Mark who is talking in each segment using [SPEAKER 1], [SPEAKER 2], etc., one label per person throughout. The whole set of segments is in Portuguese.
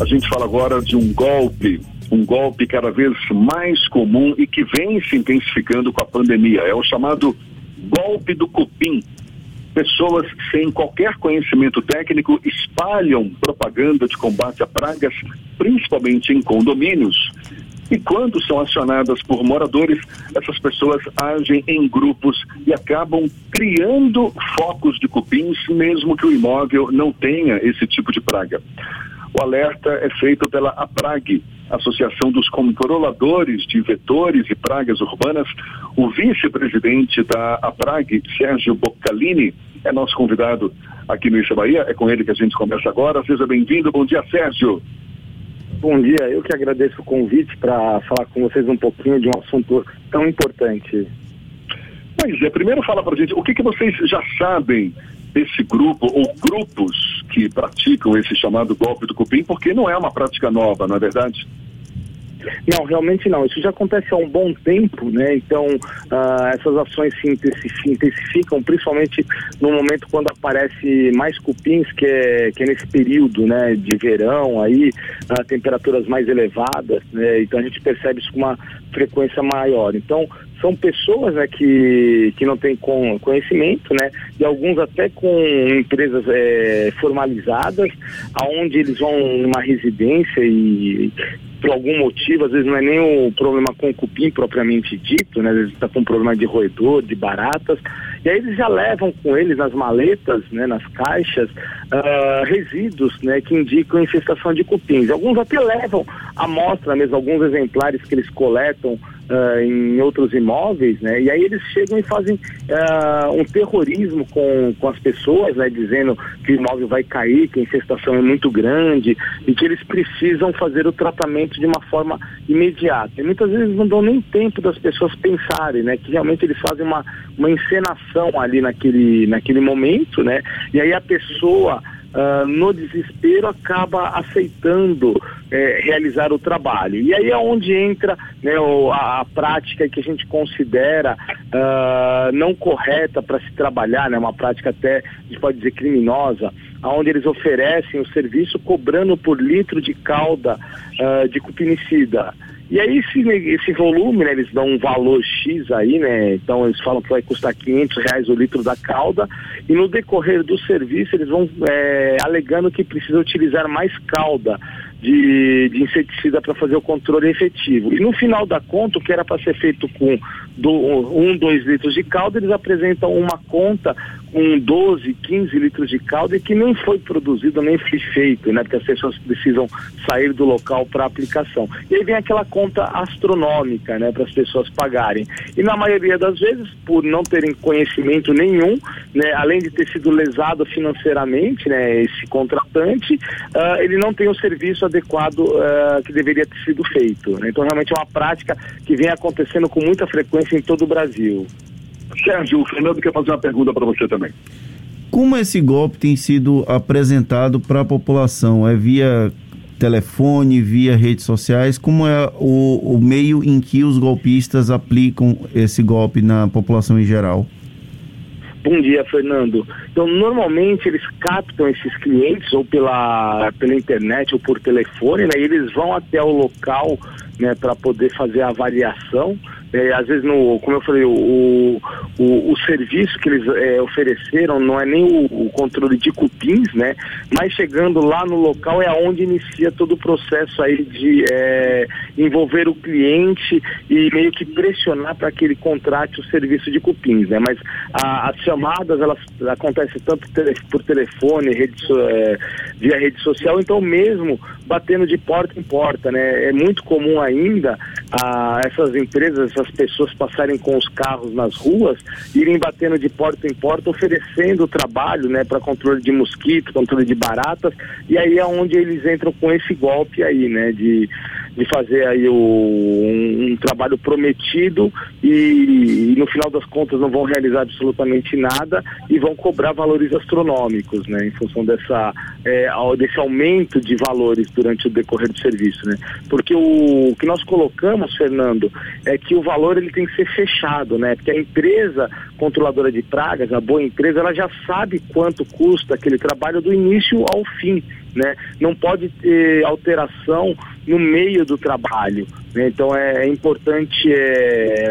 [SPEAKER 1] A gente fala agora de um golpe, um golpe cada vez mais comum e que vem se intensificando com a pandemia. É o chamado golpe do cupim. Pessoas sem qualquer conhecimento técnico espalham propaganda de combate a pragas, principalmente em condomínios. E quando são acionadas por moradores, essas pessoas agem em grupos e acabam criando focos de cupins, mesmo que o imóvel não tenha esse tipo de praga. O alerta é feito pela APRAG, Associação dos Controladores de Vetores e Pragas Urbanas. O vice-presidente da APRAG, Sérgio Boccalini, é nosso convidado aqui no Issa Bahia. É com ele que a gente conversa agora. Seja bem-vindo. Bom dia, Sérgio.
[SPEAKER 2] Bom dia, eu que agradeço o convite para falar com vocês um pouquinho de um assunto tão importante.
[SPEAKER 1] Pois é, primeiro fala para gente, o que, que vocês já sabem desse grupo ou grupos que praticam esse chamado golpe do cupim, porque não é uma prática nova, não é verdade?
[SPEAKER 2] Não, realmente não. Isso já acontece há um bom tempo, né? Então, uh, essas ações se intensificam, principalmente no momento quando aparece mais cupins, que é, que é nesse período, né, de verão, aí, uh, temperaturas mais elevadas, né? Então a gente percebe isso com uma frequência maior. Então, são pessoas né, que, que não têm conhecimento, né, e alguns até com empresas é, formalizadas, aonde eles vão numa residência e por algum motivo, às vezes não é nem o problema com o cupim propriamente dito, né? Às vezes está com problema de roedor, de baratas, e aí eles já levam com eles nas maletas, né, nas caixas, uh, resíduos, né, que indicam infestação de cupins. Alguns até levam amostra mesmo, alguns exemplares que eles coletam uh, em outros imóveis, né? E aí eles chegam e fazem uh, um terrorismo com, com as pessoas, né? Dizendo que o imóvel vai cair, que a infestação é muito grande e que eles precisam fazer o tratamento de uma forma imediata. E muitas vezes não dão nem tempo das pessoas pensarem, né? Que realmente eles fazem uma, uma encenação ali naquele, naquele momento, né? E aí a pessoa uh, no desespero, acaba aceitando é, realizar o trabalho. E aí é onde entra né, o, a, a, prática que a gente considera uh, não correta para se trabalhar, né, uma prática até, a gente pode dizer, criminosa, onde eles oferecem o serviço cobrando por litro de calda uh, de cupinicida. E aí esse, esse volume, né, eles dão um valor X aí, né? Então eles falam que vai custar 500 reais o litro da calda e no decorrer do serviço eles vão é, alegando que precisa utilizar mais calda de, de inseticida para fazer o controle efetivo. E no final da conta, o que era para ser feito com do, um, dois litros de calda, eles apresentam uma conta com 12, 15 litros de calda que nem foi produzido, nem foi feito, né? Porque as pessoas precisam sair do local para aplicação. E aí vem aquela conta astronômica, né? Para as pessoas pagarem. E na maioria das vezes, por não terem conhecimento nenhum, né? Além de ter sido lesado financeiramente, né? Esse contratante, uh, ele não tem o serviço adequado uh, que deveria ter sido feito. Né? Então realmente é uma prática que vem acontecendo com muita frequência em todo o Brasil.
[SPEAKER 1] Sérgio, o Fernando quer fazer uma pergunta para você também.
[SPEAKER 3] Como esse golpe tem sido apresentado para a população? É via telefone, via redes sociais? Como é o, o meio em que os golpistas aplicam esse golpe na população em geral?
[SPEAKER 2] Bom dia, Fernando. Então, normalmente eles captam esses clientes ou pela, pela internet ou por telefone, né? E eles vão até o local né, para poder fazer a avaliação é, às vezes, no, como eu falei, o, o, o serviço que eles é, ofereceram não é nem o, o, controle de cupins, né? Mas chegando lá no local é onde inicia todo o processo aí de é, envolver o cliente e meio que pressionar para que ele contrate o serviço de cupins, né? Mas a, as chamadas, elas acontecem tanto por telefone, rede, é, via rede social, então mesmo batendo de porta em porta, né? É muito comum ainda a, essas empresas, essas as pessoas passarem com os carros nas ruas, irem batendo de porta em porta, oferecendo trabalho, né, para controle de mosquito, controle de baratas, e aí é onde eles entram com esse golpe aí, né, de, de fazer aí o, um, um trabalho prometido e, e, no final das contas não vão realizar absolutamente nada e vão cobrar valores astronômicos, né, em função dessa, é, desse aumento de valores durante o decorrer do serviço, né, porque o, o que nós colocamos, Fernando, é que o valor ele tem que ser fechado, né? Porque a empresa controladora de pragas, a boa empresa, ela já sabe quanto custa aquele trabalho do início ao fim. Né? Não pode ter alteração no meio do trabalho. Né? Então é, é importante é,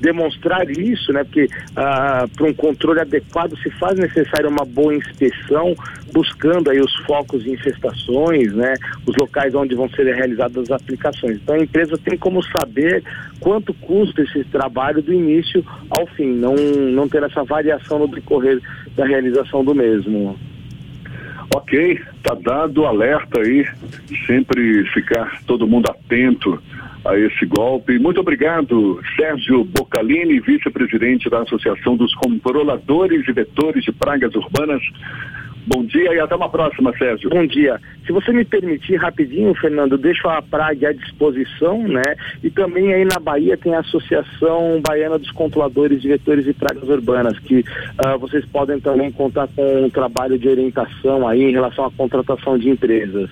[SPEAKER 2] demonstrar isso, né? porque ah, para um controle adequado se faz necessário uma boa inspeção, buscando aí os focos de infestações, né? os locais onde vão ser realizadas as aplicações. Então a empresa tem como saber quanto custa esse trabalho do início ao fim, não, não ter essa variação no decorrer da realização do mesmo.
[SPEAKER 1] Ok, tá dado o alerta aí, sempre ficar todo mundo atento a esse golpe. Muito obrigado, Sérgio Bocalini, vice-presidente da Associação dos Controladores e Vetores de Pragas Urbanas. Bom dia e até uma próxima, Sérgio.
[SPEAKER 2] Bom dia. Se você me permitir rapidinho, Fernando, deixo a Praga à disposição, né? E também aí na Bahia tem a Associação Baiana dos Controladores de Vetores e Pragas Urbanas, que uh, vocês podem também contar com um trabalho de orientação aí em relação à contratação de empresas.